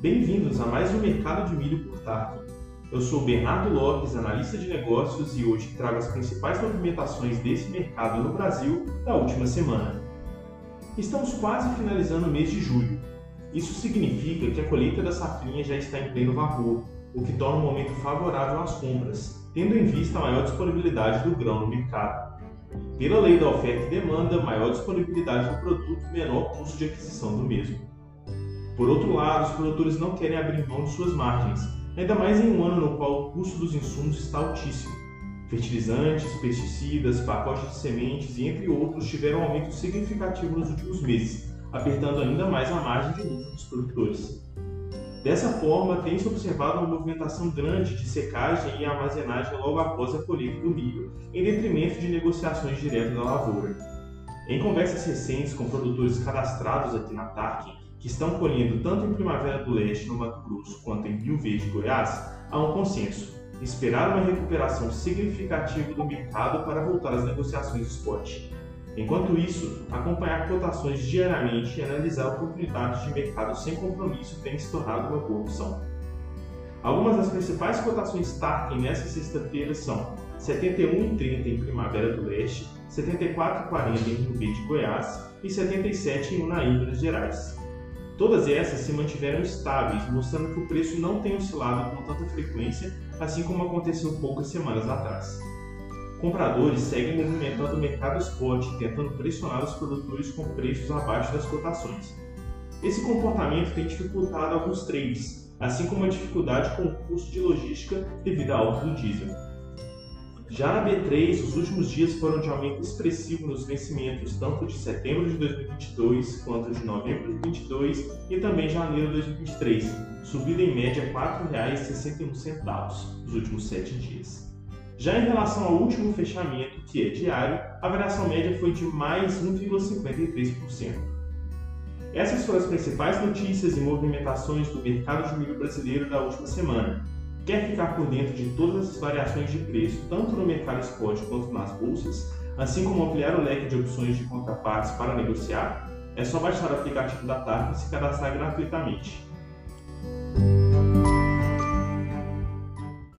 Bem-vindos a mais um Mercado de Milho por Tarkin. Eu sou Bernardo Lopes, analista de negócios, e hoje trago as principais movimentações desse mercado no Brasil da última semana. Estamos quase finalizando o mês de julho. Isso significa que a colheita da safrinha já está em pleno vapor, o que torna um momento favorável às compras, tendo em vista a maior disponibilidade do grão no mercado. Pela lei da oferta e demanda, maior disponibilidade do produto menor custo de aquisição do mesmo. Por outro lado, os produtores não querem abrir mão de suas margens, ainda mais em um ano no qual o custo dos insumos está altíssimo. Fertilizantes, pesticidas, pacotes de sementes e entre outros tiveram um aumento significativo nos últimos meses, apertando ainda mais a margem de lucro dos produtores. Dessa forma, tem-se observado uma movimentação grande de secagem e armazenagem logo após a colheita do milho, em detrimento de negociações diretas da lavoura. Em conversas recentes com produtores cadastrados aqui na TARC, que estão colhendo tanto em Primavera do Leste, no Mato Grosso, quanto em Rio Verde, Goiás, há um consenso: esperar uma recuperação significativa do mercado para voltar às negociações spot. Enquanto isso, acompanhar cotações diariamente e analisar oportunidades de mercado sem compromisso tem se tornado uma boa opção. Algumas das principais cotações Tarkin nesta sexta-feira são 71,30 em Primavera do Leste, 74,40 em Rio Verde, Goiás e 77 em Unaí, Minas Gerais. Todas essas se mantiveram estáveis, mostrando que o preço não tem oscilado com tanta frequência, assim como aconteceu poucas semanas atrás. Compradores seguem movimentando o mercado spot, tentando pressionar os produtores com preços abaixo das cotações. Esse comportamento tem dificultado alguns trades, assim como a dificuldade com o custo de logística devido à alta do diesel. Já na B3, os últimos dias foram de aumento expressivo nos vencimentos, tanto de setembro de 2022 quanto de novembro de 2022 e também janeiro de 2023, subindo em média R$ 4,61 nos últimos sete dias. Já em relação ao último fechamento, que é diário, a variação média foi de mais 1,53%. Essas foram as principais notícias e movimentações do mercado de milho brasileiro da última semana. Quer ficar por dentro de todas as variações de preço, tanto no mercado spot quanto nas bolsas, assim como ampliar o leque de opções de contrapartes para negociar? É só baixar o aplicativo da TARP e se cadastrar gratuitamente.